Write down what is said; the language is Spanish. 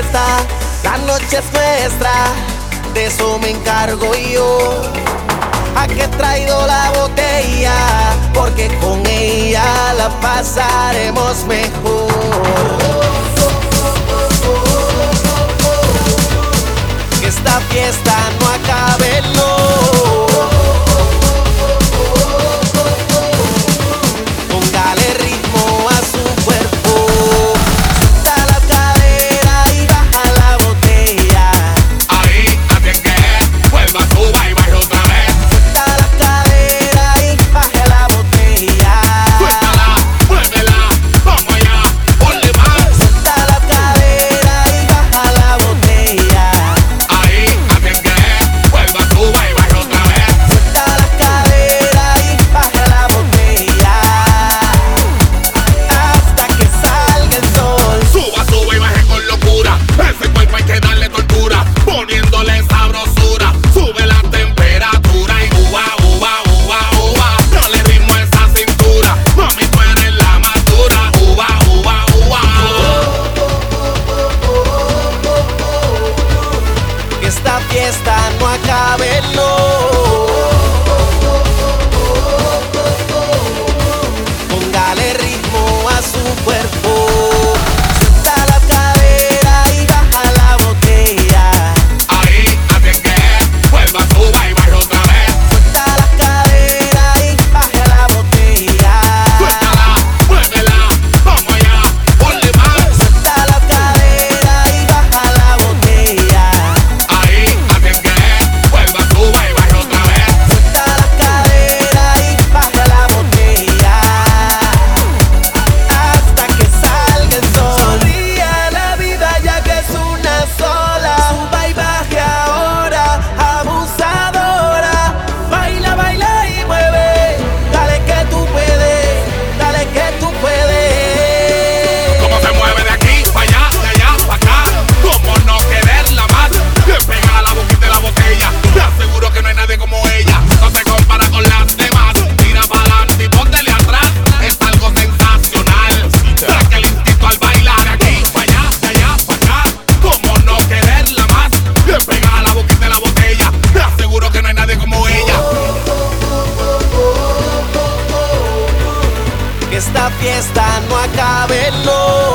fiesta, la noche es nuestra, de eso me encargo yo. ¿A qué he traído la botella? Porque con ella la pasaremos mejor. esta fiesta no acabe, no. fiesta no acabe, no.